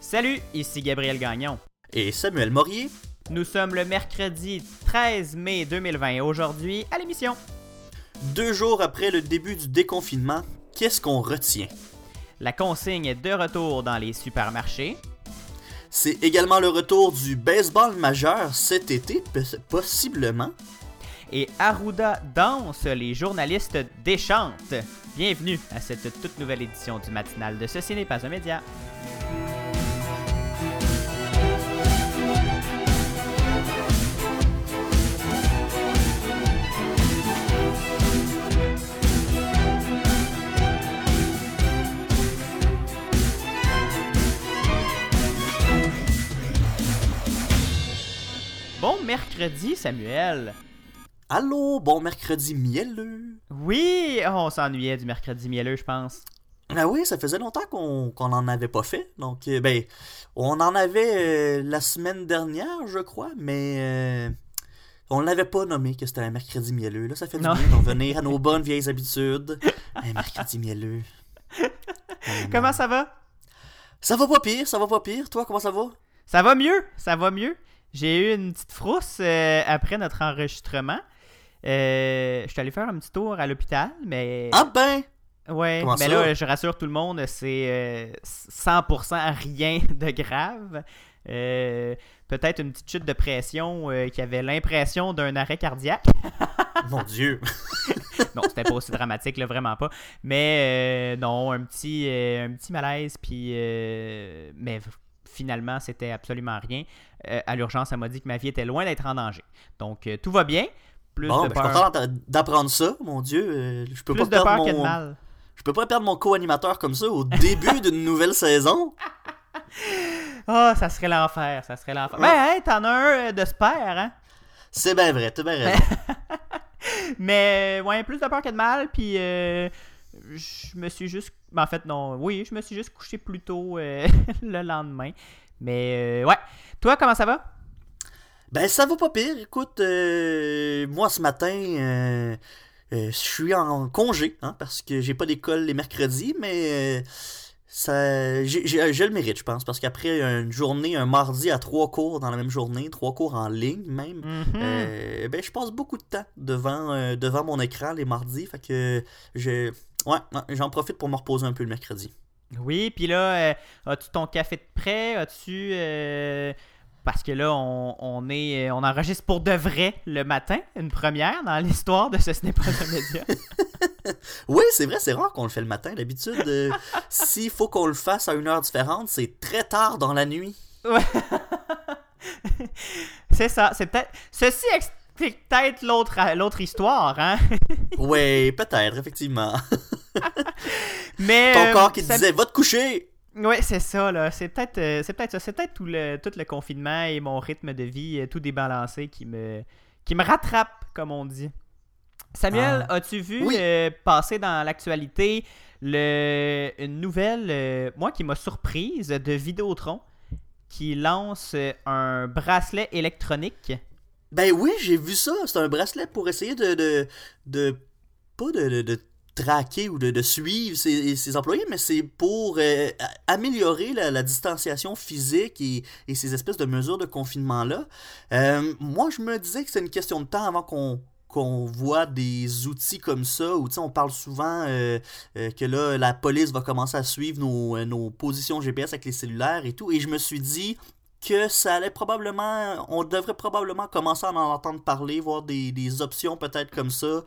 Salut, ici Gabriel Gagnon. Et Samuel Morier. Nous sommes le mercredi 13 mai 2020 et aujourd'hui à l'émission. Deux jours après le début du déconfinement, qu'est-ce qu'on retient? La consigne est de retour dans les supermarchés. C'est également le retour du baseball majeur cet été, possiblement. Et Arruda danse, les journalistes déchantent. Bienvenue à cette toute nouvelle édition du matinal de Ceci n'est pas un média. Bon mercredi, Samuel. Allô, bon mercredi mielleux. Oui, oh, on s'ennuyait du mercredi mielleux, je pense. Ah oui, ça faisait longtemps qu'on qu'on en avait pas fait. Donc, euh, ben, on en avait euh, la semaine dernière, je crois, mais euh, on l'avait pas nommé que c'était un mercredi mielleux. Là, ça fait du bien d'en revenir à nos bonnes vieilles habitudes. Un mercredi mielleux. Comment ça va? Ça va pas pire, ça va pas pire. Toi, comment ça va? Ça va mieux, ça va mieux. J'ai eu une petite frousse euh, après notre enregistrement. Euh, je suis allé faire un petit tour à l'hôpital, mais Ah ben! ouais, comment mais ça? là, je rassure tout le monde, c'est euh, 100% rien de grave. Euh, Peut-être une petite chute de pression euh, qui avait l'impression d'un arrêt cardiaque. Mon Dieu! Non, c'était pas aussi dramatique, là, vraiment pas. Mais euh, non, un petit, euh, un petit malaise, puis. euh, mais finalement, c'était absolument rien. Euh, à l'urgence, elle m'a dit que ma vie était loin d'être en danger. Donc, euh, tout va bien. Plus Bon, de ben, je suis peur, d'apprendre ça, mon Dieu. euh, je peux plus pas de peur mon... que de mal. Je peux pas perdre mon co-animateur comme ça au début d'une nouvelle saison. Ah, ça serait l'enfer, ça serait l'enfer. Ouais. Ben, hey, t'en as un de spare, hein? C'est bien vrai, t'as bien raison. Mais, ouais, plus de peur que de mal, puis euh, je me suis juste... ben, en fait, non, oui, je me suis juste couché plus tôt euh, le lendemain. Mais, euh, ouais. Toi, comment ça va? Ben, ça va pas pire. Écoute, euh, moi, ce matin, euh, je suis en congé, hein, parce que j'ai pas d'école les mercredis, mais ça, j'ai, le mérite, je pense, parce qu'après une journée, un mardi à trois cours dans la même journée, trois cours en ligne même, Mhm. Euh, ben, je passe beaucoup de temps devant, euh, devant mon écran les mardis. Fait que je, ouais, ouais, j'en profite pour me reposer un peu le mercredi. Oui, puis là, euh, as-tu ton café de prêt? As-tu... euh, Parce que là, on, on est, euh, on enregistre pour de vrai le matin, une première dans l'histoire de ce Ce n'est pas un média. Oui, c'est vrai, c'est rare qu'on le fait le matin. D'habitude, euh, s'il faut qu'on le fasse à une heure différente, c'est très tard dans la nuit. c'est ça, c'est peut-être... Ceci explique peut-être l'autre, l'autre histoire, hein? Ouais, peut-être, effectivement. Mais... Ton euh, corps qui te ça- disait, va te coucher! Oui, c'est ça, là. C'est peut-être euh, c'est peut-être ça. C'est peut-être tout le, tout le confinement et mon rythme de vie, euh, tout débalancé qui me, qui me rattrape, comme on dit. Samuel, as-tu vu Oui. euh, passer dans l'actualité le, une nouvelle, moi, qui m'a surprise, de Vidéotron, qui lance un bracelet électronique? Ben oui, j'ai vu ça. C'est un bracelet pour essayer de. de, de pas de, de, de traquer ou de, suivre ses, employés, mais c'est pour euh, améliorer la, distanciation physique et, ces espèces de mesures de confinement-là. Euh, moi, je me disais que c'est une question de temps avant qu'on qu'on voit des outils comme ça, où on parle souvent euh, que là, la police va commencer à suivre nos, nos positions GPS avec les cellulaires et tout, et je me suis dit, que ça allait probablement, on devrait probablement commencer à en entendre parler, voir des, des options peut-être comme ça,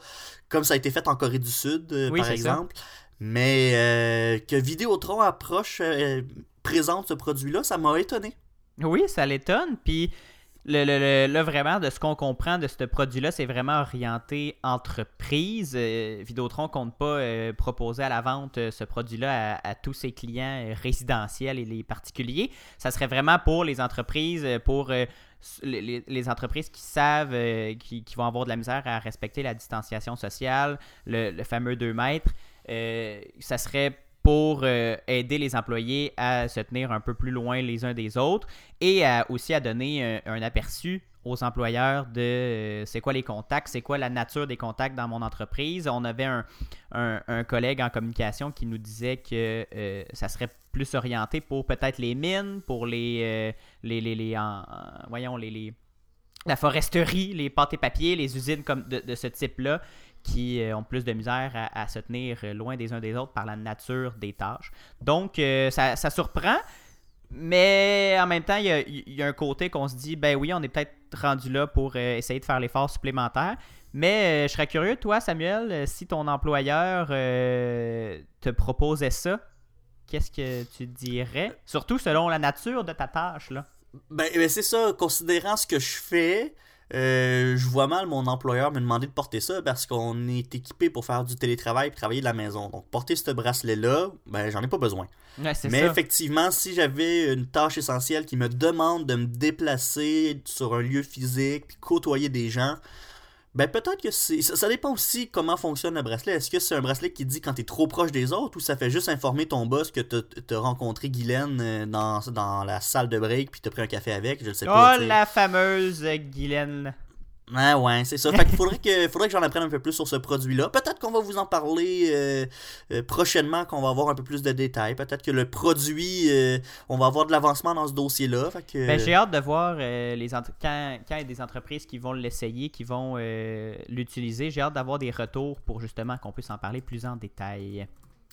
comme ça a été fait en Corée du Sud, euh, Oui, par ça. exemple. Mais euh, que Vidéotron approche, euh, présente ce produit-là, ça m'a étonné. Oui, ça l'étonne. Puis le, le- le- là, vraiment, de ce qu'on comprend de ce produit-là, c'est vraiment orienté entreprise. Euh, Vidéotron compte pas euh, proposer à la vente euh, ce produit-là à, tous ses clients euh, résidentiels et les particuliers. Ça serait vraiment pour les entreprises, pour les, entreprises qui savent, qui, vont avoir de la misère à respecter la distanciation sociale, le, fameux 2 mètres. Ça serait pour euh, aider les employés à se tenir un peu plus loin les uns des autres et aussi à donner un, aperçu aux employeurs de euh, c'est quoi les contacts, c'est quoi la nature des contacts dans mon entreprise. On avait un, un, collègue en communication qui nous disait que euh, ça serait plus orienté pour peut-être les mines, pour les, les, les, voyons, les, les, la foresterie, les pâtes et papiers, les usines comme de ce type-là qui ont plus de misère à, se tenir loin des uns des autres par la nature des tâches. Donc, ça, ça surprend. Mais en même temps, il y a, un côté qu'on se dit, ben oui, on est peut-être rendu là pour euh, essayer de faire l'effort supplémentaire. Mais euh, je serais curieux, toi, Samuel, euh, si ton employeur te proposait ça, qu'est-ce que tu dirais? Surtout selon la nature de ta tâche, là. Ben, ben c'est ça, considérant ce que je fais, euh, je vois mal mon employeur me demander de porter ça parce qu'on est équipé pour faire du télétravail et travailler de la maison. Donc porter ce bracelet-là, ben j'en ai pas besoin. Mais effectivement, si j'avais une tâche essentielle qui me demande de me déplacer sur un lieu physique puis côtoyer des gens, ben peut-être que c'est. Ça, dépend aussi comment fonctionne le bracelet. Est-ce que c'est un bracelet qui dit quand t'es trop proche des autres ou ça fait juste informer ton boss que t'as rencontré Guylaine euh, dans, dans la salle de break puis t'as pris un café avec, je sais pas. Oh la fameuse Guylaine. Ouais, ouais, c'est ça. Fait qu'il faudrait que, faudrait que j'en apprenne un peu plus sur ce produit-là. Peut-être qu'on va vous en parler euh, euh, prochainement, qu'on va avoir un peu plus de détails. Peut-être que le produit, euh, on va avoir de l'avancement dans ce dossier-là. Que... Ben, j'ai hâte de voir les quand, quand, il y a des entreprises qui vont l'essayer, qui vont l'utiliser. J'ai hâte d'avoir des retours pour justement qu'on puisse en parler plus en détail.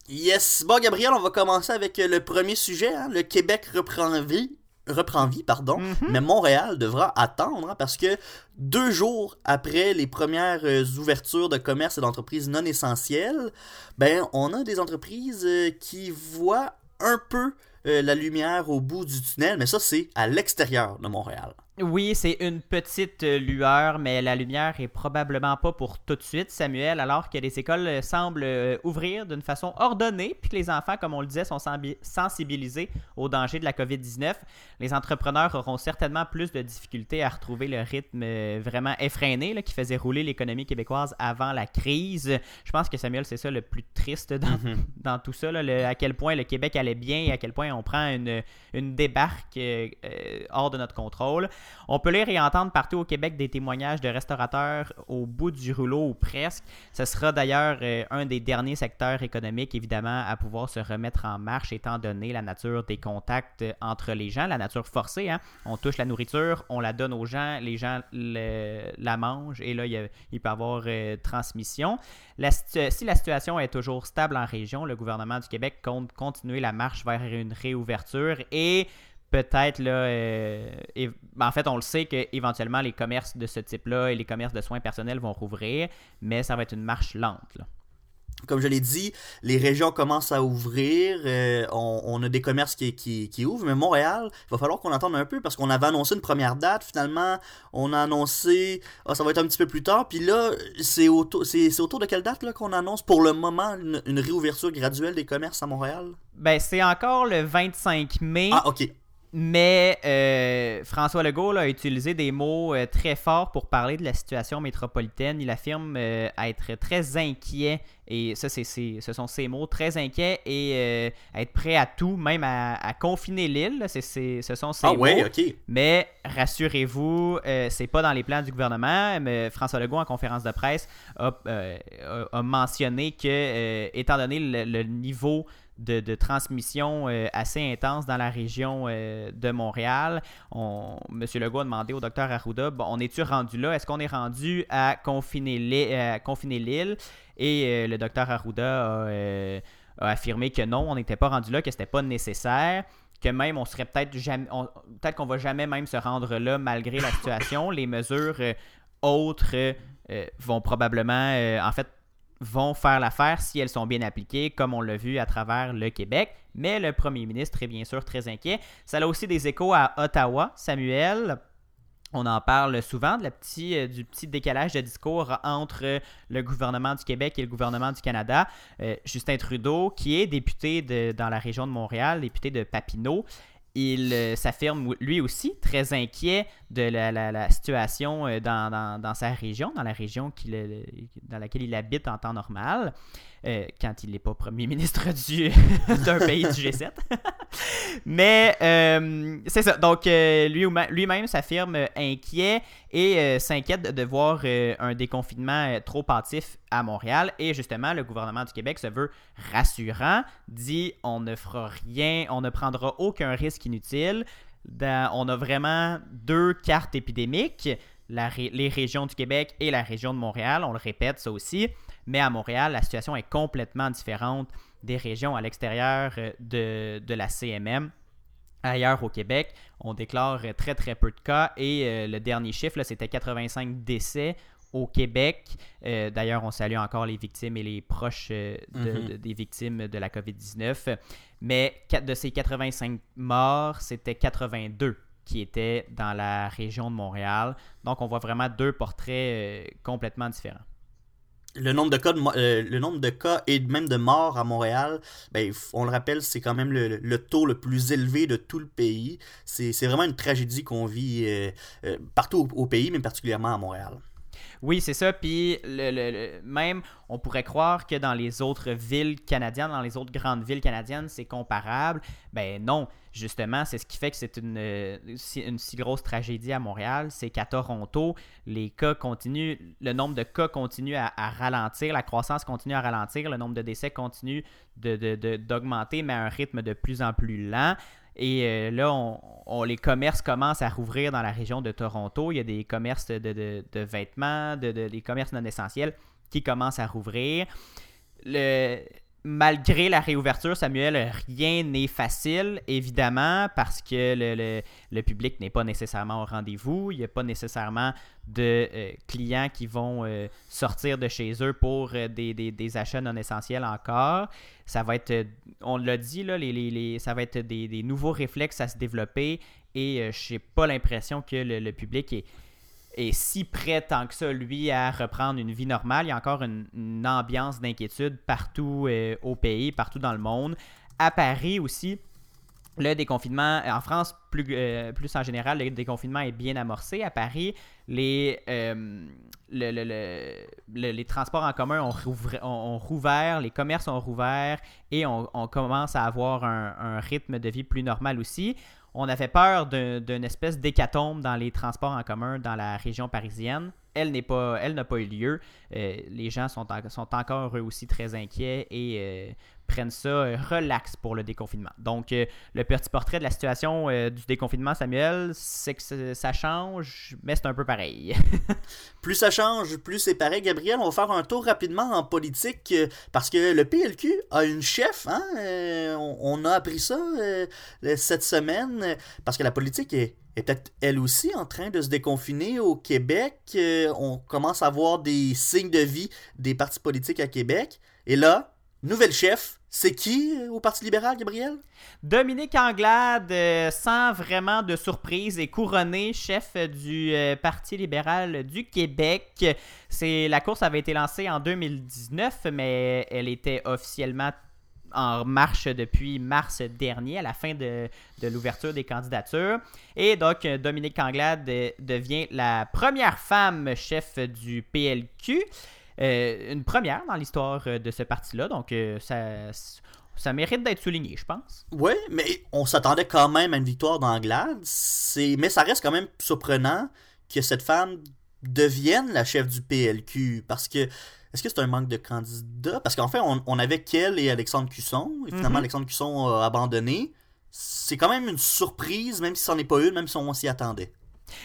Yes. Bon, Gabriel, on va commencer avec le premier sujet. Hein. Le Québec reprend vie reprend vie, pardon, mhm. mais Montréal devra attendre hein, parce que deux jours après les premières euh, ouvertures de commerce et d'entreprises non essentielles, ben on a des entreprises euh, qui voient un peu euh, la lumière au bout du tunnel, mais ça c'est à l'extérieur de Montréal. Oui, c'est une petite euh, lueur, mais la lumière est probablement pas pour tout de suite, Samuel, alors que les écoles euh, semblent euh, ouvrir d'une façon ordonnée, puis que les enfants, comme on le disait, sont sensibilisés au danger de la COVID-19. Les entrepreneurs auront certainement plus de difficultés à retrouver le rythme vraiment effréné qui faisait rouler l'économie québécoise avant la crise. Je pense que Samuel, c'est ça le plus triste dans, mm-hmm. tout ça, à quel point le Québec allait bien et à quel point on prend une, une débarque hors de notre contrôle. On peut lire et entendre partout au Québec des témoignages de restaurateurs au bout du rouleau ou presque. Ce sera d'ailleurs euh, un des derniers secteurs économiques, évidemment, à pouvoir se remettre en marche étant donné la nature des contacts entre les gens, la nature forcée. Hein. On touche la nourriture, on la donne aux gens, les gens la mangent et là, il, peut y avoir euh, transmission. si la situation est toujours stable en région, le gouvernement du Québec compte continuer la marche vers une réouverture et peut-être là, euh, ben, en fait, on le sait qu'éventuellement les commerces de ce type-là et les commerces de soins personnels vont rouvrir, mais ça va être une marche lente. Comme je l'ai dit, les régions commencent à ouvrir, euh, on, a des commerces qui, qui, ouvrent, mais Montréal, il va falloir qu'on attende un peu parce qu'on avait annoncé une première date, finalement, on a annoncé, ah, ça va être un petit peu plus tard, puis là, c'est autour, c'est, autour de quelle date qu'on annonce pour le moment une, une, réouverture graduelle des commerces à Montréal? Ben, c'est encore le 25 mai. Ah, ok. Mais euh, François Legault a utilisé des mots euh, très forts pour parler de la situation métropolitaine. Il affirme euh, être très inquiet, et ça, c'est, ce sont ses mots, très inquiet et être prêt à tout, même à, confiner l'île. C'est, ce sont ses ah, mots. ok. Mais rassurez-vous, c'est pas dans les plans du gouvernement. Mais François Legault, en conférence de presse, a, mentionné que, étant donné le niveau de, transmission euh, assez intense dans la région euh, de Montréal. On, M. Legault a demandé au docteur Arruda, bon, on est-tu rendu là? Est-ce qu'on est rendu à confiner l'île? Et euh, le docteur Arruda a, affirmé que non, on n'était pas rendu là, que c'était pas nécessaire que même on serait peut-être jamais peut-être qu'on va jamais même se rendre là malgré la situation les mesures autres vont probablement en fait vont faire l'affaire si elles sont bien appliquées, comme on l'a vu à travers le Québec. Mais le premier ministre est bien sûr très inquiet. Ça a aussi des échos à Ottawa, Samuel. On en parle souvent de euh, du petit décalage de discours entre le gouvernement du Québec et le gouvernement du Canada. Euh, Justin Trudeau, qui est député dans la région de Montréal, député de Papineau, il euh, s'affirme lui aussi très inquiet de la, situation euh, dans, sa région, dans la région dans laquelle il habite en temps normal. Euh, quand il n'est pas premier ministre du, d'un pays du G7. Mais euh, c'est ça. Donc, euh, lui, lui-même s'affirme inquiet et s'inquiète de voir un déconfinement trop hâtif à Montréal. Et justement, le gouvernement du Québec se veut rassurant, dit on ne fera rien, on ne prendra aucun risque inutile. on a vraiment deux cartes épidémiques. les régions du Québec et la région de Montréal, on le répète ça aussi. Mais à Montréal, la situation est complètement différente des régions à l'extérieur euh, de, la CMM. Ailleurs au Québec, on déclare très très peu de cas et euh, le dernier chiffre, c'était 85 décès au Québec. Euh, d'ailleurs, on salue encore les victimes et les proches mm-hmm. des victimes de la COVID-19. Mais de ces 85 morts, c'était 82 qui étaient dans la région de Montréal. Donc, on voit vraiment deux portraits complètement différents le nombre de cas euh, le nombre de cas et même de morts à Montréal, ben, on le rappelle, c'est quand même le, taux le plus élevé de tout le pays. C'est vraiment une tragédie qu'on vit euh, euh, partout au, pays, mais particulièrement à Montréal. Oui, c'est ça. Puis le, même, on pourrait croire que dans les autres villes canadiennes, dans les autres grandes villes canadiennes, c'est comparable. Ben non, justement, c'est ce qui fait que c'est une, une, si grosse tragédie à Montréal. C'est qu'à Toronto, les cas continuent, le nombre de cas continue à, ralentir, la croissance continue à ralentir, le nombre de décès continue d'augmenter, mais à un rythme de plus en plus lent. Et euh, là, on, les commerces commencent à rouvrir dans la région de Toronto. Il y a des commerces de, vêtements, de, des commerces non essentiels qui commencent à rouvrir. Le, malgré la réouverture, Samuel, rien n'est facile, évidemment, parce que le, public n'est pas nécessairement au rendez-vous. Il n'y a pas nécessairement de euh, clients qui vont euh, sortir de chez eux pour euh, des, achats non essentiels encore. Ça va être, on l'a dit, là, les, ça va être des, nouveaux réflexes à se développer et je n'ai pas l'impression que le public est est si prêt tant que ça, lui, à reprendre une vie normale. Il y a encore une, ambiance d'inquiétude partout euh, au pays, partout dans le monde. À Paris aussi, le déconfinement, en France plus, euh, plus en général, le déconfinement est bien amorcé. À Paris, les, euh, les transports en commun ont, rouvert, les commerces ont rouvert et on, commence à avoir un, rythme de vie plus normal aussi on avait peur d'une espèce d'hécatombe dans les transports en commun dans la région parisienne. Elle n'a pas eu lieu. Euh, les gens sont, sont encore eux aussi très inquiets et euh, prennent ça euh, relax pour le déconfinement. Donc, euh, le petit portrait de la situation euh, du déconfinement, Samuel, c'est que ça change, mais c'est un peu pareil. plus ça change, plus c'est pareil. Gabriel, on va faire un tour rapidement en politique parce que le PLQ a une chef. Hein? On, a appris ça cette semaine parce que la politique est, est peut-être elle aussi en train de se déconfiner au Québec. on commence à voir des signes de vie des partis politiques à Québec. Et là, nouvelle chef, c'est qui euh, au Parti libéral, Gabriel? Dominique Anglade, euh, sans vraiment de surprise, est couronné chef du euh, Parti libéral du Québec. La course avait été lancée en 2019, mais elle était officiellement en marche depuis mars dernier, à la fin de l'ouverture des candidatures. Et donc, Dominique Anglade devient la première femme chef du PLQ. Euh, une première dans l'histoire euh, de ce parti-là. Donc, euh, ça, ça mérite d'être souligné, je pense. Oui, mais on s'attendait quand même à une victoire d'Anglade. Mais ça reste quand même surprenant que cette femme devienne la chef du PLQ. Parce que est-ce que c'est un manque de candidats? Parce qu'en fait, on, avait Kell et Alexandre Cusson. Et finalement, mhm. Alexandre Cusson a abandonné. C'est quand même une surprise, même si c'en est pas une, même si on s'y attendait.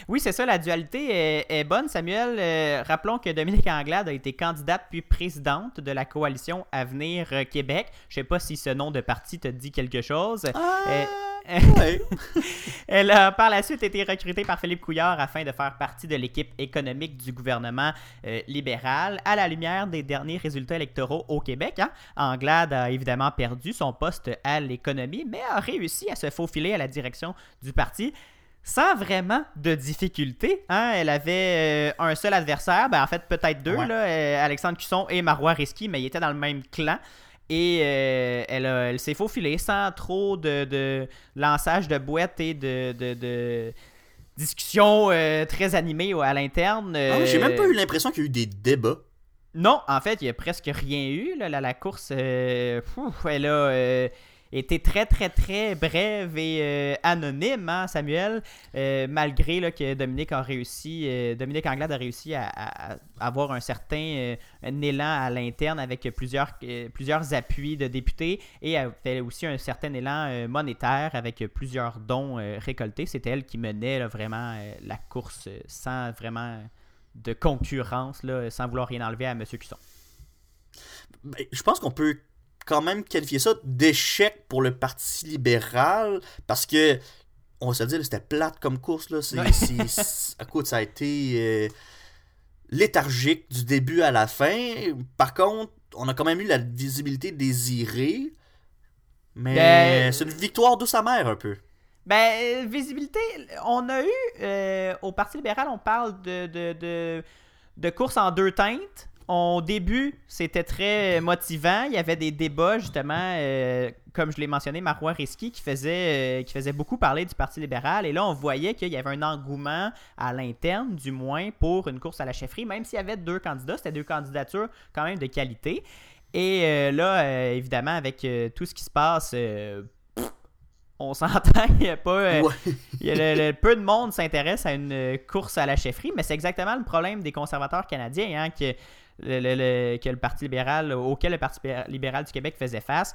Oui, c'est ça, la dualité est, bonne, Samuel. Euh, rappelons que Dominique Anglade a été candidate puis présidente de la coalition Avenir euh, Québec. Je sais pas si ce nom de parti te dit quelque chose. Ah, euh, Elle a par la suite été recrutée par Philippe Couillard afin de faire partie de l'équipe économique du gouvernement libéral à la lumière des derniers résultats électoraux au Québec. Hein. Anglade a évidemment perdu son poste à l'économie, mais a réussi à se faufiler à la direction du parti sans vraiment de difficulté. Hein? Elle avait euh, un seul adversaire, ben, en fait peut-être deux, là, euh, Alexandre Cusson et Marois Risky, mais ils étaient dans le même clan. Et euh, elle, elle s'est faufilée sans trop de, de, lançage de boîtes et de, de, discussions très animées à l'interne. Ah J'ai même pas eu l'impression qu'il y a eu des débats. Non, en fait, il n'y a presque rien eu. Là, la, la course, elle a été très, très, très brève et euh, anonyme, hein, Samuel, Euh, malgré là, que Dominique a réussi, euh, Dominique Anglade a réussi à, avoir un certain élan à l'interne avec plusieurs, plusieurs appuis de députés et avait aussi un certain élan monétaire avec plusieurs dons récoltés. C'était elle qui menait vraiment la course sans vraiment de concurrence, sans vouloir rien enlever à M. Cusson. Ben, je pense qu'on peut quand même qualifier ça d'échec pour le Parti libéral parce que, on va se dire, c'était plate comme course. Là. C'est, écoute, ça a été euh, léthargique du début à la fin. Par contre, on a quand même eu la visibilité désirée. Mais Ben- c'est une victoire douce amère un peu. Ben, euh, visibilité, on a eu, euh, au Parti libéral, on parle de, de, de, de course en deux teintes. Au début, c'était très motivant. Il y avait des débats, justement, euh, comme je l'ai mentionné, Marois Risky, qui faisait, euh, qui faisait beaucoup parler du Parti libéral. Et là, on voyait qu'il y avait un engouement à l'interne, du moins, pour une course à la chefferie. Même s'il y avait deux candidats, c'était deux candidatures quand même de qualité. Et euh, là, évidemment, avec tout ce qui se passe, on s'entend, il n'y a pas... euh, Ouais. il y a le- le- peu de monde s'intéresse à une course à la chefferie, mais c'est exactement le problème des conservateurs canadiens hein, que, auquel le Parti libéral du Québec faisait face.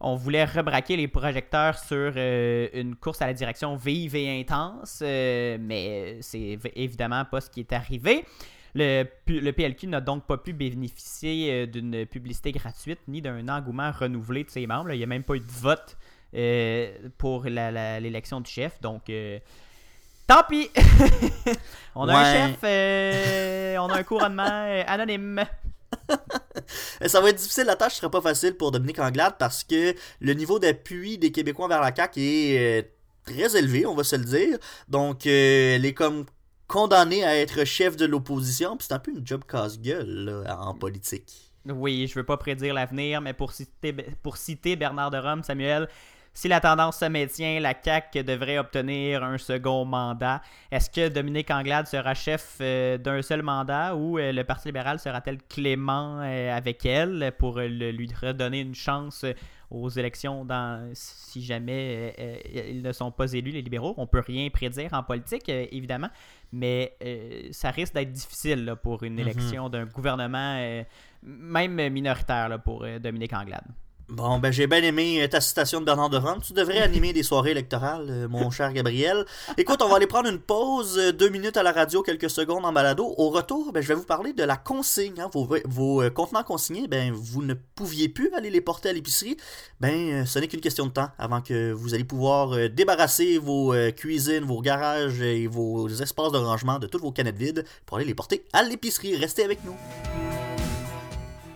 On voulait rebraquer les projecteurs sur euh, une course à la direction vive et intense, euh, mais c'est évidemment pas ce qui est arrivé. Le, PLQ n'a donc pas pu bénéficier euh, d'une publicité gratuite ni d'un engouement renouvelé de ses membres. Il n'y a même pas eu de vote euh, pour l'élection du chef. Donc, tant pis. on a un chef, euh, on a un couronnement euh, anonyme. Ça va être difficile, la tâche sera pas facile pour Dominique Anglade parce que le niveau d'appui des Québécois vers la CAQ est euh, très élevé, on va se le dire. Donc, euh, elle est comme condamnée à être chef de l'opposition, puis c'est un peu une job casse-gueule là, en politique. Oui, je veux pas prédire l'avenir, mais pour citer, pour citer Bernard de Rome, Samuel, si la tendance se maintient, la CAQ devrait obtenir un second mandat. Est-ce que Dominique Anglade sera chef euh, d'un seul mandat ou euh, le Parti libéral sera-t-elle clément euh, avec elle pour lui redonner une chance aux élections dans, si jamais euh, ils ne sont pas élus, les libéraux? On peut rien prédire en politique, euh, évidemment, mais euh, ça risque d'être difficile là, pour une Mhm. élection d'un gouvernement, même minoritaire là, pour Dominique Anglade. Bon, ben j'ai bien aimé euh, ta citation de Bernard de Rome. Tu devrais animer des soirées électorales, euh, mon cher Gabriel. Écoute, on va aller prendre une pause, euh, deux minutes à la radio, quelques secondes en balado. Au retour, ben, je vais vous parler de la consigne. hein. Vos, vos contenants consignés, ben, vous ne pouviez plus aller les porter à l'épicerie. Ben, ce n'est qu'une question de temps avant que vous allez pouvoir débarrasser vos cuisines, vos garages et vos espaces de rangement de toutes vos canettes vides pour aller les porter à l'épicerie. Restez avec nous.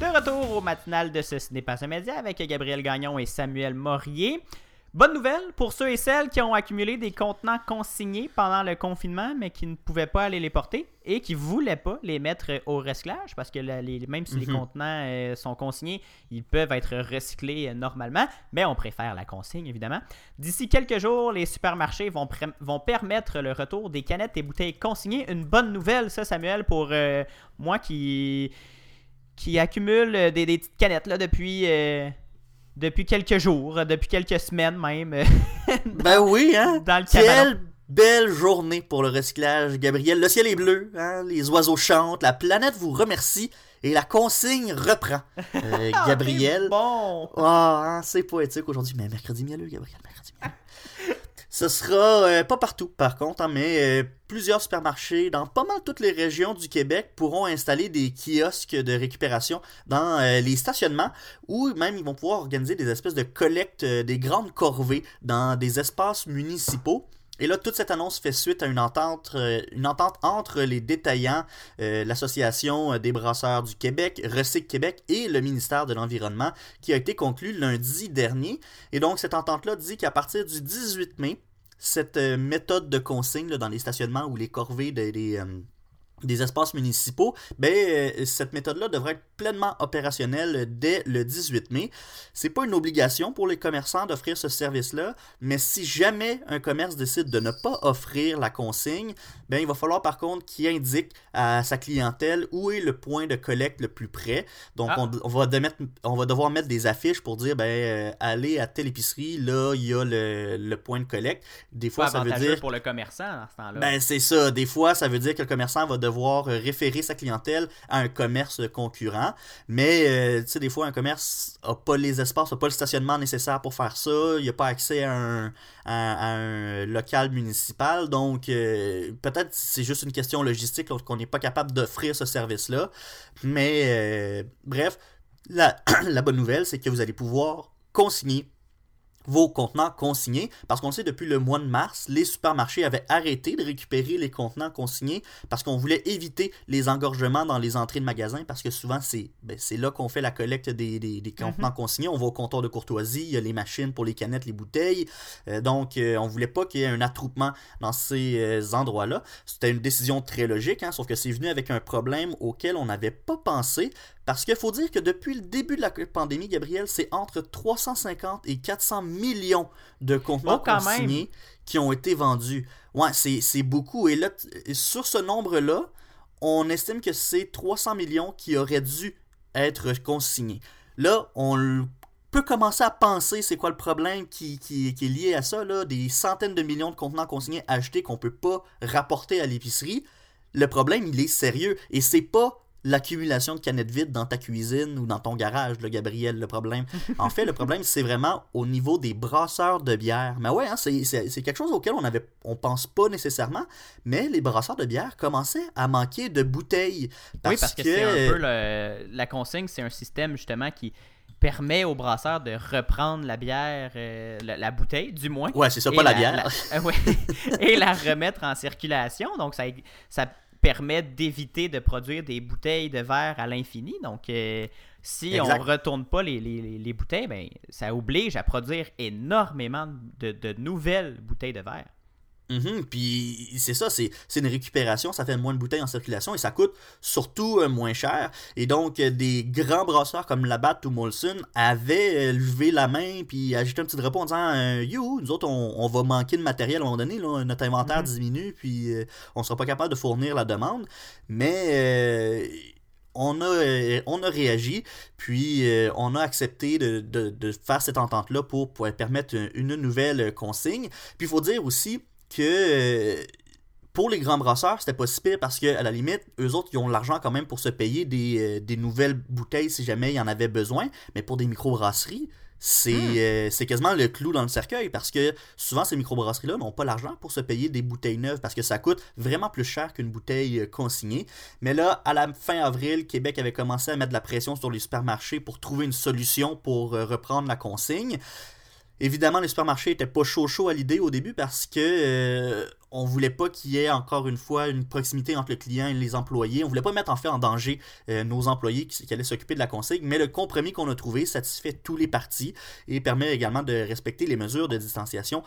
De retour au matinal de ce Ce n'est pas média avec Gabriel Gagnon et Samuel Morier. Bonne nouvelle pour ceux et celles qui ont accumulé des contenants consignés pendant le confinement mais qui ne pouvaient pas aller les porter et qui ne voulaient pas les mettre au recyclage parce que les- même si les Mhm. contenants euh, sont consignés, ils peuvent être recyclés euh, normalement, mais on préfère la consigne évidemment. D'ici quelques jours, les supermarchés vont permettre le retour des canettes et bouteilles consignées. Une bonne nouvelle, ça, Samuel, pour euh, moi qui, qui accumule euh, des, des petites canettes là, depuis, euh, depuis quelques jours, euh, depuis quelques semaines même, Ben oui, hein? dans le. Quelle belle journée pour le recyclage, Gabriel. Le ciel est bleu, hein? les oiseaux chantent, la planète vous remercie et la consigne reprend. Euh, Ah, Gabriel. c'est Bon! Ah, hein, c'est poétique aujourd'hui, mais mercredi mielleux, Gabriel, mercredi mielleux. Ce sera euh, pas partout, par contre, hein, mais euh, plusieurs supermarchés dans pas mal toutes les régions du Québec pourront installer des kiosques de récupération dans euh, les stationnements ou même ils vont pouvoir organiser des espèces de collectes, des grandes corvées dans des espaces municipaux. Et là, toute cette annonce fait suite à une entente, euh, entre les détaillants, euh, l'Association des brasseurs du Québec, Recyc Québec et le ministère de l'Environnement, qui a été conclue lundi dernier. Et donc, cette entente-là dit qu'à partir du 18 mai, cette euh, méthode de consigne dans les stationnements ou les corvées des, euh, des espaces municipaux, ben, euh, cette méthode-là devrait être pleinement opérationnelle dès le 18 mai. C'est pas une obligation pour les commerçants d'offrir ce service-là, mais si jamais un commerce décide de ne pas offrir la consigne, ben, il va falloir par contre qu'il indique à sa clientèle où est le point de collecte le plus près. Donc, Ah. on, on va on devoir mettre des affiches pour dire, ben, euh, allez à telle épicerie, là, il y a le, le point de collecte. Des fois, ça veut dire pour le commerçant dans ce temps-là. ben, c'est ça. Des fois, ça veut dire que le commerçant va devoir euh, référer sa clientèle à un commerce concurrent. Mais, euh, tu sais, des fois, un commerce n'a pas les espaces, n'a pas le stationnement nécessaire pour faire ça. Il n'a pas accès à un, local municipal. Donc, euh, peut-être c'est juste une question logistique qu'on n'est pas capable d'offrir ce service-là. Mais, bref, la bonne nouvelle, c'est que vous allez pouvoir consigner vos contenants consignés, parce qu'on sait depuis le mois de mars, les supermarchés avaient arrêté de récupérer les contenants consignés parce qu'on voulait éviter les engorgements dans les entrées de magasins, parce que souvent c'est ben, c'est là qu'on fait la collecte des, des- des contenants consignés. On va au comptoir de courtoisie, il y a les machines pour les canettes, les bouteilles, Euh, donc euh, on voulait pas qu'il y ait un attroupement dans ces euh, endroits-là. C'était une décision très logique, hein, sauf que c'est venu avec un problème auquel on n'avait pas pensé, parce qu'il faut dire que depuis le début de la pandémie, Gabriel, c'est entre 350 et 400 millions de contenants Oh, consignés qui ont été vendus. Ouais, c'est beaucoup. Et là, sur ce nombre-là, on estime que c'est 300 millions qui auraient dû être consignés. Là, on peut commencer à penser c'est quoi le problème qui, qui- qui est lié à ça. Là, des centaines de millions de contenants consignés achetés qu'on peut pas rapporter à l'épicerie. Le problème, il est sérieux. Et c'est pas l'accumulation de canettes vides dans ta cuisine ou dans ton garage, le Gabriel, le problème. En fait, le problème, c'est vraiment au niveau des brasseurs de bière. Mais ouais, hein, c'est, quelque chose auquel on avait, on pense pas nécessairement, mais les brasseurs de bière commençaient à manquer de bouteilles. oui, parce que, c'est un peu le- la consigne, c'est un système justement qui permet aux brasseurs de reprendre la bière, euh, la, la bouteille du moins. Ouais, c'est ça, pas la, bière. euh, ouais, et la remettre en circulation. Donc, ça, ça permet d'éviter de produire des bouteilles de verre à l'infini. Donc, euh, si Exact. on retourne pas les, les- les- les bouteilles, ben, ça oblige à produire énormément de, de nouvelles bouteilles de verre. Mhm, Puis c'est ça, c'est une récupération, ça fait moins de bouteilles en circulation et ça coûte surtout euh, moins cher. Et donc, euh, des grands brasseurs comme Labatt ou Molson avaient euh, levé la main puis agité un petit drapeau en disant You, nous autres, on, on va manquer de matériel à un moment donné, là, notre inventaire Mhm. diminue puis on sera pas capable de fournir la demande. Mais. euh, on a, on a réagi, puis on a accepté de, de- de faire cette entente-là pour, pour permettre une, une nouvelle consigne. Puis il faut dire aussi que pour les grands brasseurs, c'était pas si pire parce que à la limite, eux autres, ils ont l'argent quand même pour se payer des, euh, des nouvelles bouteilles si jamais il y en avait besoin. Mais pour des microbrasseries, c'est Hmm. euh, c'est quasiment le clou dans le cercueil parce que souvent ces microbrasseries-là n'ont pas l'argent pour se payer des bouteilles neuves parce que ça coûte vraiment plus cher qu'une bouteille euh, consignée. Mais là, à la fin avril, Québec avait commencé à mettre de la pression sur les supermarchés pour trouver une solution pour euh, reprendre la consigne. Évidemment, les supermarchés étaient pas chaud chaud à l'idée au début parce que euh, on voulait pas qu'il y ait encore une fois une proximité entre le client et les employés. On voulait pas mettre en fait en danger euh, nos employés qui, allaient s'occuper de la consigne, mais le compromis qu'on a trouvé satisfait tous les partis et permet également de respecter les mesures de distanciation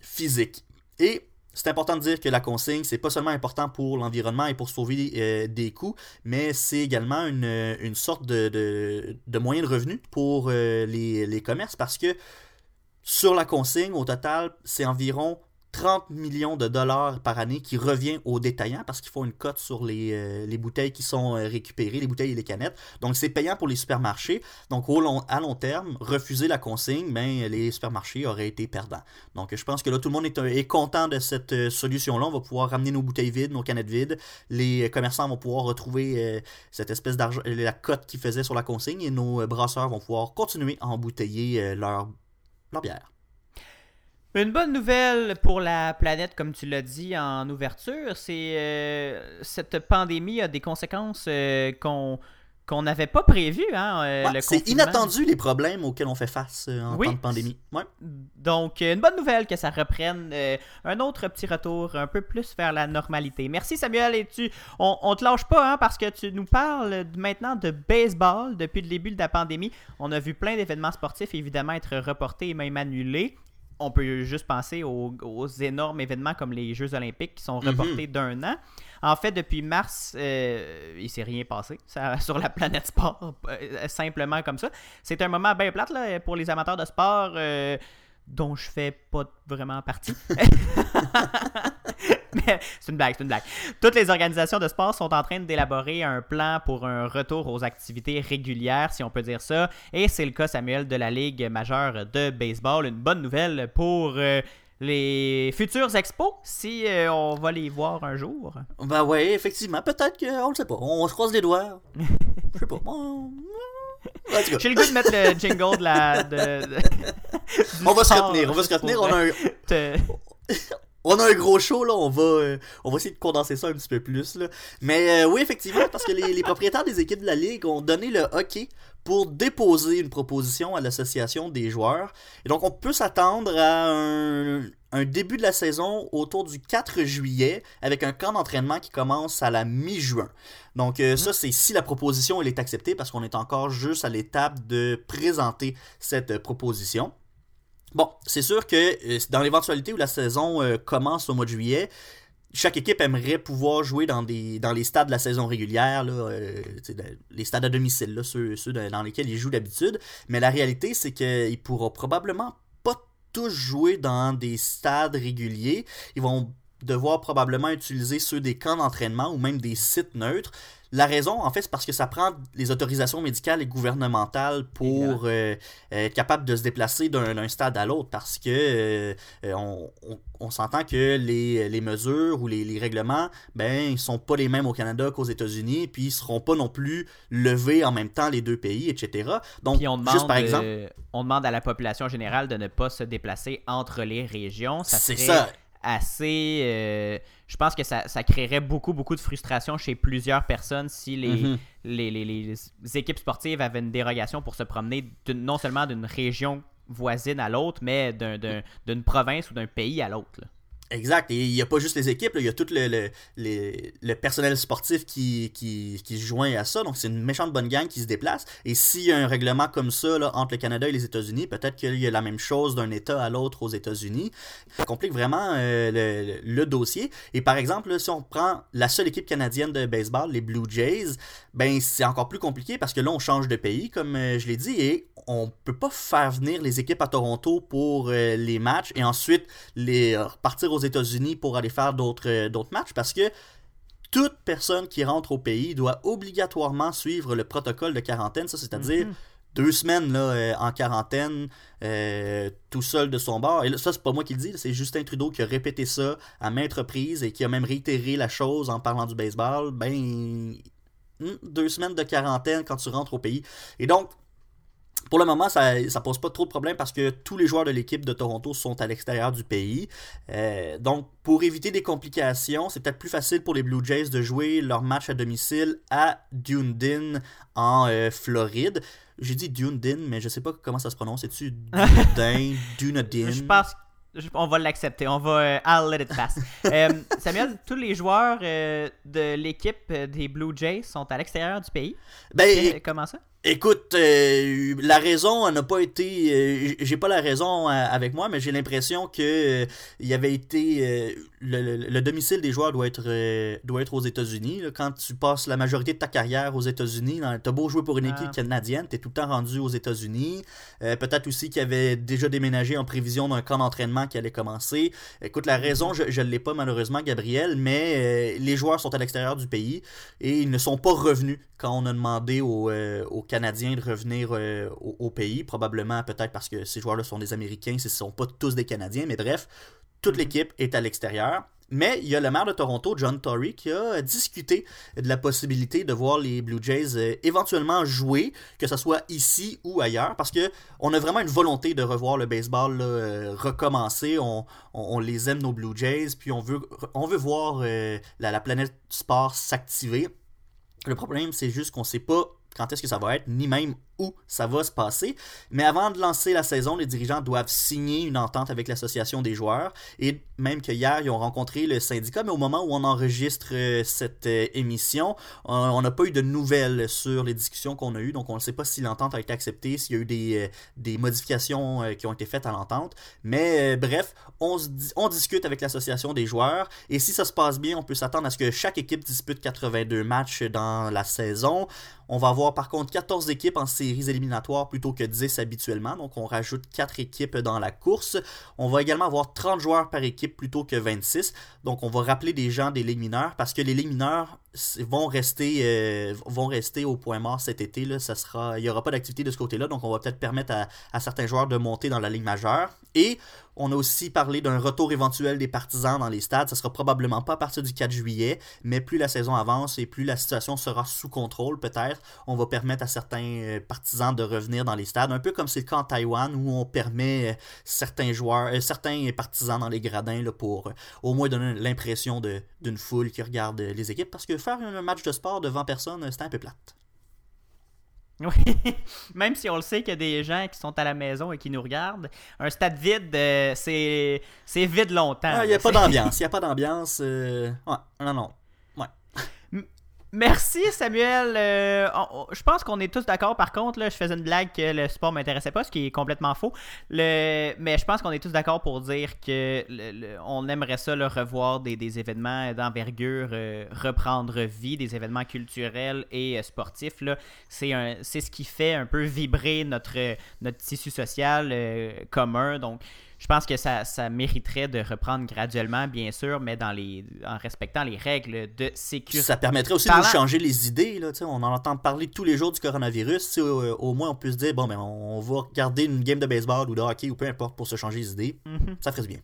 physique. Et c'est important de dire que la consigne, c'est pas seulement important pour l'environnement et pour sauver euh, des coûts, mais c'est également une, une sorte de, de, de moyen de revenu pour euh, les, les commerces parce que sur la consigne, au total, c'est environ 30 millions de dollars par année qui revient aux détaillants parce qu'ils font une cote sur les, euh, les bouteilles qui sont euh, récupérées, les bouteilles et les canettes. Donc c'est payant pour les supermarchés. Donc à long terme, refuser la consigne, ben, les supermarchés auraient été perdants. Donc je pense que là tout le monde est, content de cette euh, solution-là. On va pouvoir ramener nos bouteilles vides, nos canettes vides. Les commerçants vont pouvoir retrouver cette espèce d'argent, la cote qu'ils faisaient sur la consigne et nos brasseurs vont pouvoir continuer à embouteiller euh, leur, Une bonne nouvelle pour la planète, comme tu l'as dit en ouverture, c'est euh, cette pandémie a des conséquences euh, qu'on qu'on n'avait pas prévu. Hein, euh, Ouais, c'est inattendu les problèmes auxquels on fait face euh, en Oui. temps de pandémie. Ouais. Donc, euh, une bonne nouvelle que ça reprenne euh, un autre petit retour un peu plus vers la normalité. Merci Samuel, et tu, on, on te lâche pas hein, parce que tu nous parles maintenant de baseball depuis le début de la pandémie. On a vu plein d'événements sportifs évidemment être reportés et même annulés. On peut juste penser aux, aux énormes événements comme les Jeux olympiques qui sont Mhm. reportés d'un an. En fait, depuis mars, euh, il s'est rien passé ça- sur la planète sport, euh, simplement comme ça. C'est un moment bien plate là, pour les amateurs de sport euh, dont je fais pas vraiment partie. Mais c'est une blague, c'est une blague. Toutes les organisations de sport sont en train d'élaborer un plan pour un retour aux activités régulières, si on peut dire ça. Et c'est le cas, Samuel, de la Ligue majeure de baseball. Une bonne nouvelle pour euh, les futurs expos, si euh, on va les voir un jour. Ben ouais, effectivement. Peut-être qu'on le sait pas. On se croise les doigts. Je sais pas. On... Cas, J'ai le goût de mettre le jingle de la. de- de- du on va se retenir. On va se retenir. On a un, te- on a un gros show là. On va, euh, on va essayer de condenser ça un petit peu plus là. Mais euh, oui, effectivement, parce que les, les propriétaires des équipes de la ligue ont donné le hockey pour déposer une proposition à l'association des joueurs. Et donc, on peut s'attendre à un, un début de la saison autour du 4 juillet avec un camp d'entraînement qui commence à la mi-juin. Donc, euh, ça, c'est si la proposition elle est acceptée parce qu'on est encore juste à l'étape de présenter cette proposition. Bon, c'est sûr que euh, dans l'éventualité où la saison euh, commence au mois de juillet, chaque équipe aimerait pouvoir jouer dans, des, dans les stades de la saison régulière, euh, les stades à domicile, là, ceux, dans lesquels ils jouent d'habitude. Mais la réalité, c'est qu'ils pourront probablement pas tous jouer dans des stades réguliers. Ils vont devoir probablement utiliser ceux des camps d'entraînement ou même des sites neutres. La raison, en fait, c'est parce que ça prend les autorisations médicales et gouvernementales pour euh, être capable de se déplacer d'un stade à l'autre parce que euh, on, on- on s'entend que les, les mesures ou les, les règlements, ben, ils sont pas les mêmes au Canada qu'aux États-Unis, puis ils seront pas non plus levés en même temps les deux pays, etc. Donc, Puis on demande, juste par exemple, euh, on demande à la population générale de ne pas se déplacer entre les régions. Ça c'est serait ça. Assez. euh, je pense que ça, ça créerait beaucoup, beaucoup de frustration chez plusieurs personnes si les, Mhm. les, les- les équipes sportives avaient une dérogation pour se promener non seulement d'une région voisine à l'autre, mais d'un- d'un- d'une province ou d'un pays à l'autre. Exact. Et il n'y a pas juste les équipes, il y a tout le, le, le personnel sportif qui, qui, qui se joint à ça. Donc, c'est une méchante bonne gang qui se déplace. Et s'il y a un règlement comme ça là, entre le Canada et les États-Unis, peut-être qu'il y a la même chose d'un État à l'autre aux États-Unis. Ça complique vraiment euh, le, dossier. Et par exemple, si on prend la seule équipe canadienne de baseball, les Blue Jays, ben c'est encore plus compliqué parce que là, on change de pays, comme euh, je l'ai dit, et on peut pas faire venir les équipes à Toronto pour euh, les matchs et ensuite les euh, repartir aux États-Unis pour aller faire d'autres euh, d'autres matchs parce que toute personne qui rentre au pays doit obligatoirement suivre le protocole de quarantaine, ça c'est-à-dire Mhm. deux semaines là, euh, en quarantaine, euh, tout seul de son bord. Et là, ça, c'est pas moi qui le dis, c'est Justin Trudeau qui a répété ça à maintes reprises et qui a même réitéré la chose en parlant du baseball. Ben, hmm, deux semaines de quarantaine quand tu rentres au pays. Et donc, pour le moment, ça ne pose pas trop de problèmes parce que tous les joueurs de l'équipe de Toronto sont à l'extérieur du pays. Euh, donc, pour éviter des complications, c'est peut-être plus facile pour les Blue Jays de jouer leur match à domicile à Dunedin en euh, Floride. J'ai dit Dunedin, mais je sais pas comment ça se prononce. C'est-tu Dunedin, Dunedin? Je pense on va l'accepter. On va. euh, I'll let it pass. Euh, Samuel, tous les joueurs euh, de l'équipe des Blue Jays sont à l'extérieur du pays? Ben, Comment ça? Écoute, euh, la raison n'a pas été. euh, j'ai pas la raison euh, avec moi, mais j'ai l'impression que euh, il y avait été. le, le- le domicile des joueurs doit être, doit être aux États-Unis. Quand tu passes la majorité de ta carrière aux États-Unis, dans- t'as beau jouer pour une Ah. équipe canadienne, t'es tout le temps rendu aux États-Unis. Peut-être aussi qu'il avait déjà déménagé en prévision d'un camp d'entraînement qui allait commencer. Écoute, la raison, je ne l'ai pas malheureusement, Gabriel, mais les joueurs sont à l'extérieur du pays et ils ne sont pas revenus quand on a demandé aux, aux Canadiens de revenir euh, au, au pays. Probablement, peut-être parce que ces joueurs-là sont des Américains, ce ne sont pas tous des Canadiens, mais bref, toute l'équipe est à l'extérieur. Mais il y a le maire de Toronto, John Tory, qui a discuté de la possibilité de voir les Blue Jays euh, éventuellement jouer, que ce soit ici ou ailleurs, parce que on a vraiment une volonté de revoir le baseball là, euh, recommencer. On, on- on les aime, nos Blue Jays, puis on veut, on veut voir euh, la, la planète sport s'activer. Le problème, c'est juste qu'on sait pas quand est-ce que ça va être, ni même où ça va se passer. Mais avant de lancer la saison, les dirigeants doivent signer une entente avec l'association des joueurs. Et même que hier, ils ont rencontré le syndicat, mais au moment où on enregistre euh, cette euh, émission, on n'a pas eu de nouvelles sur les discussions qu'on a eues. Donc on ne sait pas si l'entente a été acceptée, s'il y a eu des, euh, des modifications qui ont été faites à l'entente. Mais bref, on, discute avec l'association des joueurs. Et si ça se passe bien, on peut s'attendre à ce que chaque équipe dispute 82 matchs dans la saison. On va avoir par contre 14 équipes en éliminatoires plutôt que 10 habituellement. Donc on rajoute 4 équipes dans la course. On va également avoir 30 joueurs par équipe plutôt que 26. Donc on va rappeler des gens des ligues mineurs parce que les ligues mineurs vont rester, euh, vont rester au point mort cet été. Là. Ça sera, il n'y aura pas d'activité de ce côté-là. Donc on va peut-être permettre à, à certains joueurs de monter dans la ligue majeure. Et on a aussi parlé d'un retour éventuel des partisans dans les stades. Ça sera probablement pas à partir du 4 juillet, mais plus la saison avance et plus la situation sera sous contrôle, peut-être, on va permettre à certains euh, partisans de revenir dans les stades. Un peu comme c'est le cas en Taïwan où on permet euh, certains joueurs, certains partisans dans les gradins là, pour au moins donner l'impression d'une foule qui regarde les équipes. Parce que faire un match de sport devant personne, c'est un peu plate. Oui, même si on le sait qu'il y a des gens qui sont à la maison et qui nous regardent, un stade vide, euh, c'est vide longtemps. Ah, il n'y a pas d'ambiance. Il n'y a pas d'ambiance. Non, non. Merci Samuel. Euh, je pense qu'on est tous d'accord. Par contre, là, je faisais une blague que le sport m'intéressait pas, ce qui est complètement faux. Mais je pense qu'on est tous d'accord pour dire que on aimerait ça le revoir des, événements d'envergure euh, reprendre vie, des événements culturels et euh, sportifs. C'est, c'est ce qui fait un peu vibrer notre, notre tissu social commun. Donc, je pense que ça, mériterait de reprendre graduellement, bien sûr, mais dans les, en respectant les règles de sécurité. Ça permettrait aussi de changer les idées. Là, on en entend parler tous les jours du coronavirus. Au, moins, on peut se dire bon, ben, on va regarder une game de baseball ou de hockey ou peu importe pour se changer les idées. Mhm. Ça ferait bien.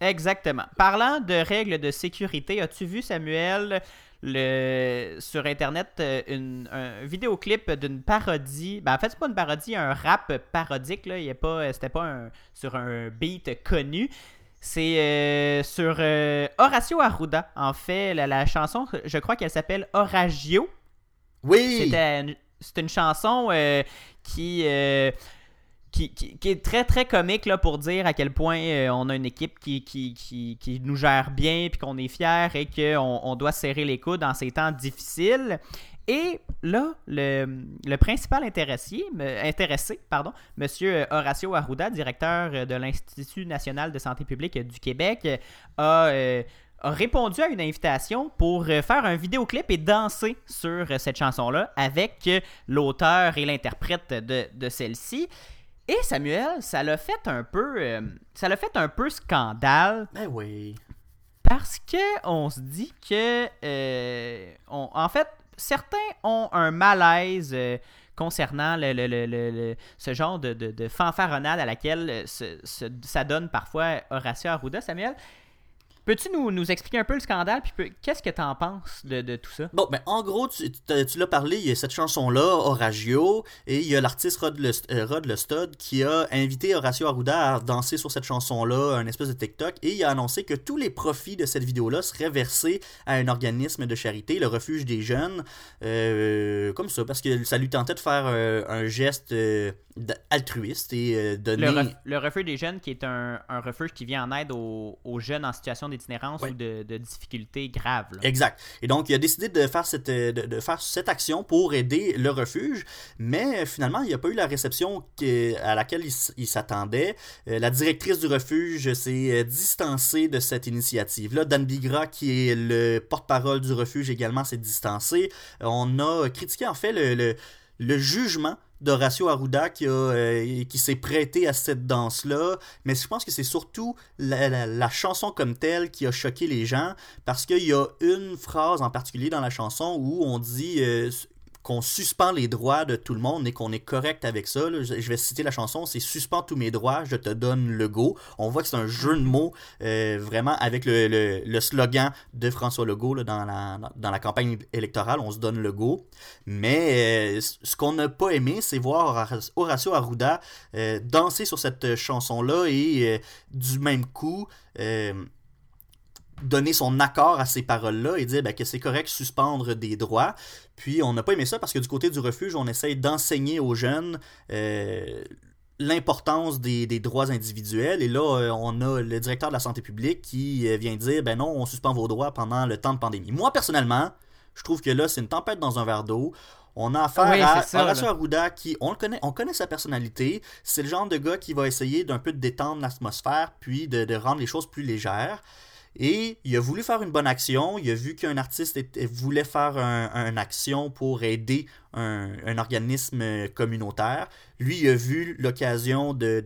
Exactement. Parlant de règles de sécurité, as-tu vu, Samuel, le, sur Internet euh, une, un vidéoclip d'une parodie. Ben, en fait, c'est pas une parodie, un rap parodique. Là. Il pas, c'était pas un, sur un beat connu. C'est euh, sur euh, Horacio Arruda. En fait, la, chanson, je crois qu'elle s'appelle Oragio. Oui! C'est une chanson qui qui, est très très comique là, pour dire à quel point euh, on a une équipe qui, qui, nous gère bien, puis qu'on est fier et qu'on on doit serrer les coudes dans ces temps difficiles. Et là, le, principal intéressé, intéressé pardon, M. Horacio Arruda, directeur de l'Institut national de santé publique du Québec, a, euh, répondu à une invitation pour faire un vidéoclip et danser sur cette chanson-là avec l'auteur et l'interprète de, de celle-ci. Et Samuel, ça l'a fait un peu, euh, ça l'a fait un peu scandale. Ben oui. Parce que on se dit que, euh, en fait, certains ont un malaise euh, concernant le, ce genre de, de, fanfaronnade à laquelle ça donne parfois Horacio Arruda, Samuel. Peux-tu nous, nous, expliquer un peu le scandale, puis qu'est-ce que tu en penses de, de, tout ça? Bon, ben en gros, tu, tu l'as parlé, il y a cette chanson-là, Horacio, et il y a l'artiste Rod, Le, euh, Rod Lestud qui a invité Horacio Arruda à danser sur cette chanson-là, un espèce de TikTok, et il a annoncé que tous les profits de cette vidéo-là seraient versés à un organisme de charité, le Refuge des Jeunes, euh, comme ça, parce que ça lui tentait de faire euh, un geste altruiste et donner... Le, le, Refuge des Jeunes, qui est un, un refuge qui vient en aide aux, aux jeunes en situation d'itinérance ou de, difficultés graves. Exact. Et donc, il a décidé de faire, cette, de, faire cette action pour aider le refuge, mais finalement, il n'a pas eu la réception à laquelle il, s'attendait. Euh, la directrice du refuge s'est euh, distancée de cette initiative-là. Dan Bigra, qui est le porte-parole du refuge également, s'est distancé. On a critiqué en fait le, le jugement d'Horacio Arruda qui, euh, qui s'est prêté à cette danse-là, mais je pense que c'est surtout la, chanson comme telle qui a choqué les gens, parce qu'il y a une phrase en particulier dans la chanson où on dit euh, qu'on suspend les droits de tout le monde et qu'on est correct avec ça. Je vais citer la chanson, c'est Suspends tous mes droits, je te donne le go. On voit que c'est un jeu de mots euh, vraiment avec le, slogan de François Legault dans, la, dans la campagne électorale, on se donne le go. Mais euh, ce qu'on n'a pas aimé, c'est voir Horacio Arruda euh, danser sur cette chanson-là et du même coup donner son accord à ces paroles-là et dire ben, que c'est correct suspendre des droits. Puis on n'a pas aimé ça parce que du côté du refuge, on essaye d'enseigner aux jeunes euh, l'importance des, droits individuels. Et là, euh, on a le directeur de la santé publique qui euh, vient dire ben non, on suspend vos droits pendant le temps de pandémie. Moi, personnellement, je trouve que là, c'est une tempête dans un verre d'eau. On a affaire à Horacio Arruda qui, on le connaît, on connaît sa personnalité. C'est le genre de gars qui va essayer d'un peu de détendre l'atmosphère, puis de, rendre les choses plus légères. Et il a voulu faire une bonne action. Il a vu qu'un artiste voulait faire une action pour aider un, organisme communautaire. Lui, il a vu l'occasion de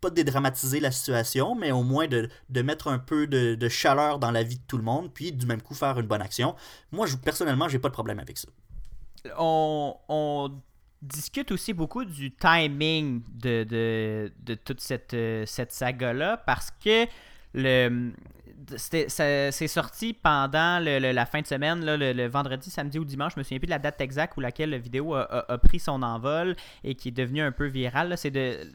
pas de dédramatiser la situation, mais au moins de, mettre un peu de, chaleur dans la vie de tout le monde, puis du même coup faire une bonne action. Moi, je, personnellement, j'ai pas de problème avec ça. On, discute aussi beaucoup du timing de, de toute cette, cette saga-là parce que le, c'est sorti pendant la fin de semaine, le, vendredi, samedi ou dimanche. Je me souviens plus de la date exacte où laquelle la vidéo a, pris son envol et qui est devenue un peu virale.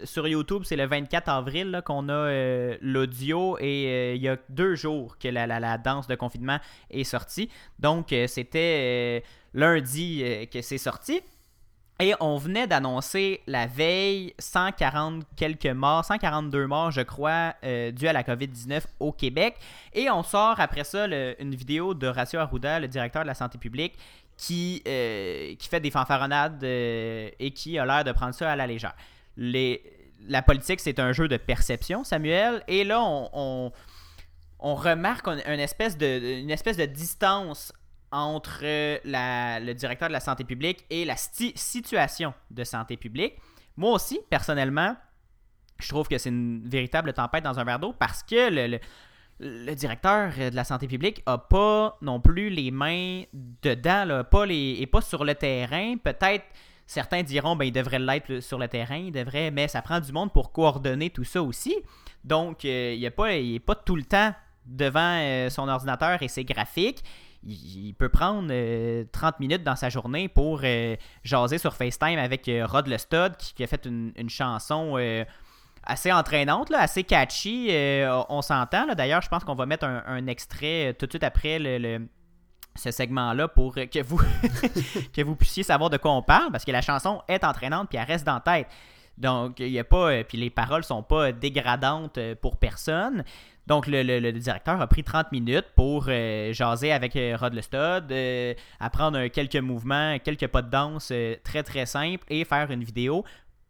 sur YouTube, c'est le 24 avril qu'on a euh, l'audio et euh, il y a deux jours que la, danse de confinement est sortie. Donc, euh, c'était lundi que c'est sorti. Et on venait d'annoncer la veille 140 quelques morts, 142 morts, je crois, euh, à la COVID-19 au Québec. Et on sort après ça une vidéo de Horacio Arruda, le directeur de la santé publique, qui, euh, qui fait des fanfaronnades euh, et qui a l'air de prendre ça à la légère. La politique, c'est un jeu de perception, Samuel. Et là, on, on, remarque une espèce, de, une espèce de distance entre le directeur de la santé publique et la situation de santé publique. Moi aussi, personnellement, je trouve que c'est une véritable tempête dans un verre d'eau parce que le, directeur de la santé publique a pas non plus les mains dedans, là, pas les, et pas sur le terrain. Peut-être certains diront ben il devrait l'être sur le terrain, devrait, mais ça prend du monde pour coordonner tout ça aussi. Donc euh, il n'est pas, pas tout le temps devant euh, son ordinateur et ses graphiques il, peut prendre 30 euh, minutes dans sa journée pour euh, jaser sur FaceTime avec euh, Rod Lestud qui, qui, a fait une, chanson assez entraînante, là, assez catchy. on s'entend. D'ailleurs, je pense qu'on va mettre un, extrait tout de suite après le, ce segment-là pour que vous, que vous puissiez savoir de quoi on parle parce que la chanson est entraînante puis elle reste dans la tête. Donc, il y a pas. Puis les paroles sont pas dégradantes pour personne. Donc, le, directeur a pris 30 minutes pour euh, jaser avec euh, Rod Lestud, euh, apprendre quelques mouvements, quelques pas de danse très très simples et faire une vidéo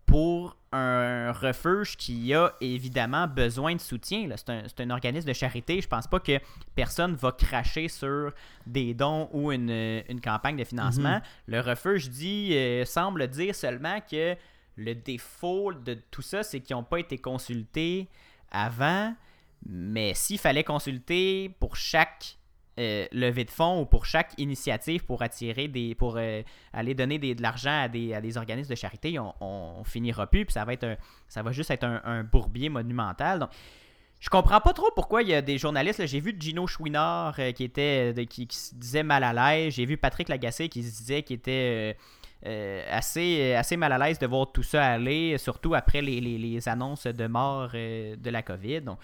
pour un refuge qui a évidemment besoin de soutien. C'est un, organisme de charité. Je pense pas que personne va cracher sur des dons ou une, campagne de financement. Mm-hmm. Le refuge dit, semble dire seulement que le défaut de tout ça, c'est qu'ils n'ont pas été consultés avant. Mais s'il fallait consulter pour chaque euh, levée de fonds ou pour chaque initiative pour attirer des. pour euh, aller donner de l'argent à des, à des, organismes de charité, on, finira plus, puis ça va être ça va juste être un, bourbier monumental. Donc, je comprends pas trop pourquoi il y a des journalistes. J'ai vu Gino Chouinard euh, qui était qui, se disait mal à l'aise. J'ai vu Patrick Lagacé qui se disait qu'il était assez, assez mal à l'aise de voir tout ça aller, surtout après les, les, les annonces de mort de la COVID. Donc,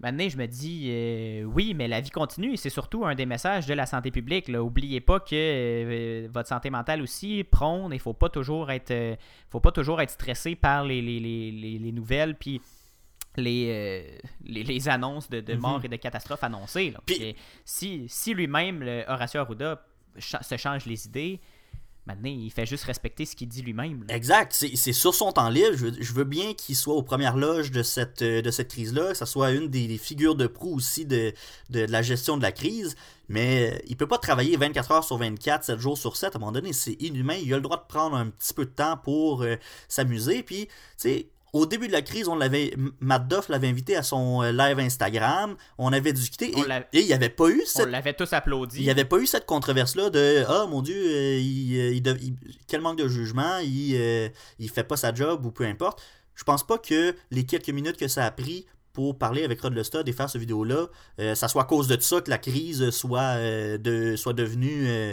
Maintenant, je me dis, euh, oui, mais la vie continue et c'est surtout un des messages de la santé publique. N'oubliez pas que euh, votre santé mentale aussi prône il ne faut pas toujours être euh, faut pas toujours être stressé par les, les, nouvelles puis les, les, annonces de, de mort mhm. et de catastrophes annoncées. si, si lui-même, Horacio Arruda, se change les idées, Maintenant, il fait juste respecter ce qu'il dit lui-même. Exact. C'est sur son temps libre. Je veux, bien qu'il soit aux premières loges de cette, euh, de cette crise-là, que ce soit une des, figures de proue aussi de, la gestion de la crise. Mais euh, il peut pas travailler 24 heures sur 24, 7 jours sur 7. À un moment donné, c'est inhumain. Il a le droit de prendre un petit peu de temps pour euh, s'amuser. Puis, tu sais, au début de la crise, on l'avait, Matt Duff l'avait invité à son euh, live Instagram. On avait discuté et, il n'y avait pas eu cette. On l'avait tous applaudi. Il n'y avait pas eu cette controverse-là de Ah mon Dieu, euh, euh, il, quel manque de jugement, il, il fait pas sa job ou peu importe. Je pense pas que les quelques minutes que ça a pris pour parler avec Rod Lestad et faire ce vidéo-là, euh, ça soit à cause de ça que la crise soit, euh, de, soit devenue euh,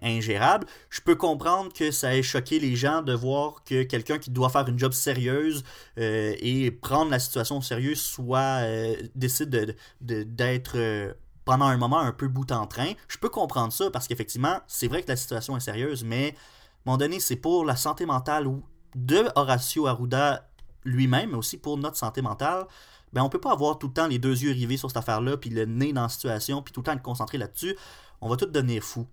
ingérable. Je peux comprendre que ça ait choqué les gens de voir que quelqu'un qui doit faire une job sérieuse et prendre la situation au sérieux soit décide d'être pendant un moment un peu bout en train. Je peux comprendre ça parce qu'effectivement, c'est vrai que la situation est sérieuse, mais à un moment donné, c'est pour la santé mentale de Horacio Arruda lui-même, mais aussi pour notre santé mentale. Ben, on peut pas avoir tout le temps les deux yeux rivés sur cette affaire-là, puis le nez dans la situation, puis tout le temps être concentré là-dessus. On va tout devenir fou.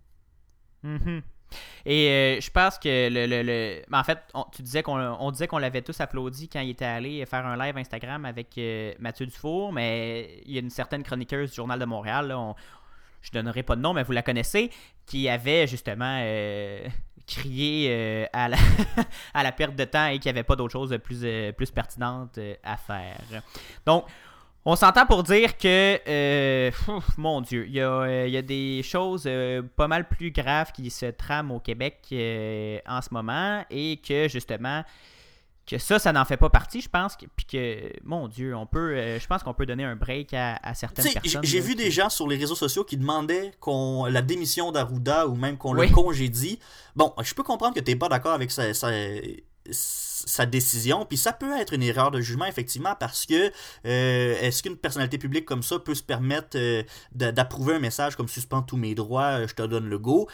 Mm-hmm. Et euh, je pense que le. ben, en fait, on, tu on disait qu'on l'avait tous applaudi quand il était allé faire un live Instagram avec euh, Mathieu Dufour, mais il y a une certaine chroniqueuse du Journal de Montréal, là, on, je donnerai pas de nom, mais vous la connaissez, qui avait justement euh, à, la à la perte de temps et qu'il n'y avait pas d'autre chose plus, plus pertinente à faire. Donc, on s'entend pour dire que, euh, mon Dieu, il y, a, euh, des choses euh, pas mal plus graves qui se trament au Québec en ce moment et que justement, que ça, ça n'en fait pas partie, je pense. Puis que, mon Dieu, on peut, je pense qu'on peut donner un break à, certaines personnes. J'ai vu des gens sur les réseaux sociaux qui demandaient qu'on la démission d'Arruda ou même qu'on le congédie. Bon, je peux comprendre que tu n'es pas d'accord avec ça, ça sa décision. Puis ça peut être une erreur de jugement, effectivement, parce que euh, est-ce qu'une personnalité publique comme ça peut se permettre euh, d'approuver un message comme suspend tous mes droits, euh, je te donne le go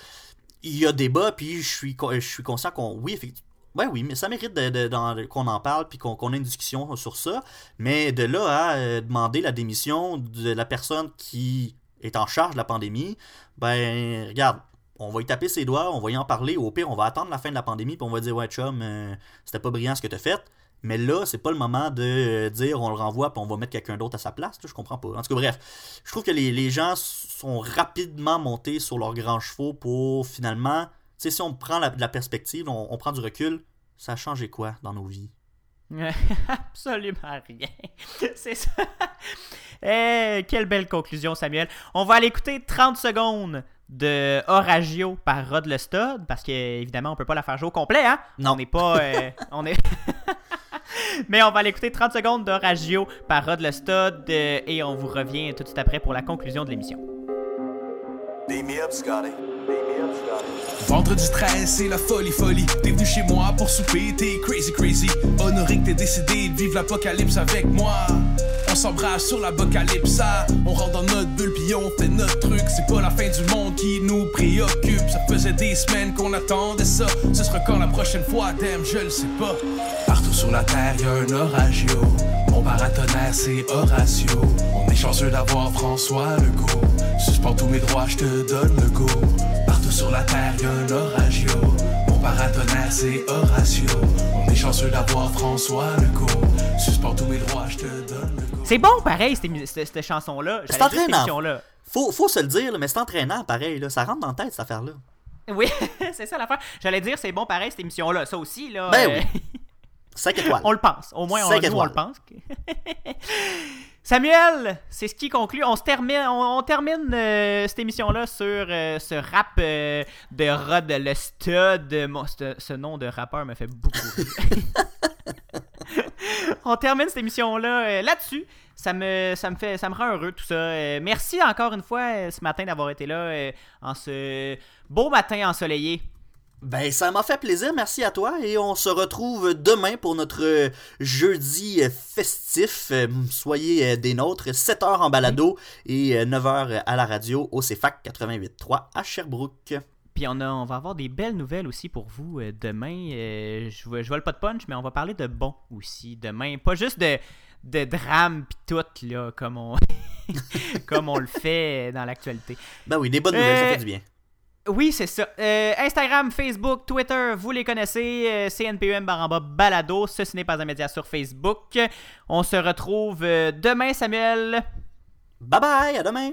Il y a débat, puis je suis, je suis conscient qu'on. Oui, effectivement. Ouais, oui, mais ça mérite de, qu'on en parle puis qu'on ait une discussion sur ça. Mais de là à demander la démission de la personne qui est en charge de la pandémie, ben, regarde, on va y taper ses doigts, on va y en parler. Au pire, on va attendre la fin de la pandémie, puis on va dire Ouais, chum, euh, c'était pas brillant ce que t'as fait. Mais là, c'est pas le moment de euh, dire on le renvoie, puis on va mettre quelqu'un d'autre à sa place. je comprends pas. En tout cas, bref, je trouve que les, gens sont rapidement montés sur leurs grands chevaux pour finalement. Tu sais, si on prend la, perspective, on, prend du recul, ça a changé quoi dans nos vies? Absolument rien. C'est ça. Eh, quelle belle conclusion, Samuel. On va aller écouter 30 secondes de Oragio par Rod Lestod, parce qu'évidemment, on peut pas la faire jouer au complet, hein? Non. On n'est pas. Euh, on est... Mais on va l'écouter 30 secondes d'Oragio par Rod Lestod euh, et on vous revient tout de suite après pour la conclusion de l'émission. Vendredi 13, c'est la folie folie. T'es venu chez moi pour souper, t'es crazy crazy. Honoré que t'es décidé de vivre l'apocalypse avec moi. On s'embrasse sur l'apocalypse, on rentre dans notre bulle on fait notre truc. C'est pas la fin du monde qui nous préoccupe. Ça faisait des semaines qu'on attendait ça. Ce sera quand la prochaine fois, damn, je le sais pas. Partout sur la terre, y a un oragio. Mon paratonnerre, c'est Horatio. On est chanceux d'avoir François Legault. Suspends tous mes droits, je te donne le go. Partout sur la terre, y a un oragio. Mon paratonnerre, c'est Horatio. On est chanceux d'avoir François Legault. Suspends tous mes droits, je te donne le go. C'est bon, pareil, cette, cette, chanson-là. C'est entraînant. Faut, faut se le dire, mais c'est entraînant, pareil. Là. Ça rentre dans la tête, cette affaire-là. Oui, c'est ça l'affaire. J'allais dire, c'est bon, pareil, cette émission-là. Ça aussi, là. Ben euh, oui. 5 étoiles. on le pense. Au moins, on, on le pense. Samuel, c'est ce qui conclut. On, se termine, on, termine euh, cette émission-là sur euh, ce rap de Rod le Stud. ce, nom de rappeur me fait beaucoup rire. on termine cette émission-là euh, là-dessus. Ça me, ça, me fait, ça me rend heureux tout ça. Euh, merci encore une fois euh, ce matin d'avoir été là en ce beau matin ensoleillé. Ben, ça m'a fait plaisir, merci à toi, et on se retrouve demain pour notre jeudi festif. Soyez des nôtres, 7h en balado et 9h à la radio au CFAC 88.3 à Sherbrooke. Puis on, on va avoir des belles nouvelles aussi pour vous euh, demain. Euh, je, je le pas de punch, mais on va parler de bon aussi demain. Pas juste de, de drame pis tout, là, comme on, comme on le fait dans l'actualité. Ben oui, des bonnes nouvelles, ça fait du bien. Euh, oui, c'est ça. Instagram, Facebook, Twitter, vous les connaissez. CNPM Baramba Balado. Ceci n'est pas un média sur Facebook. On se retrouve demain, Samuel. Bye bye, à demain.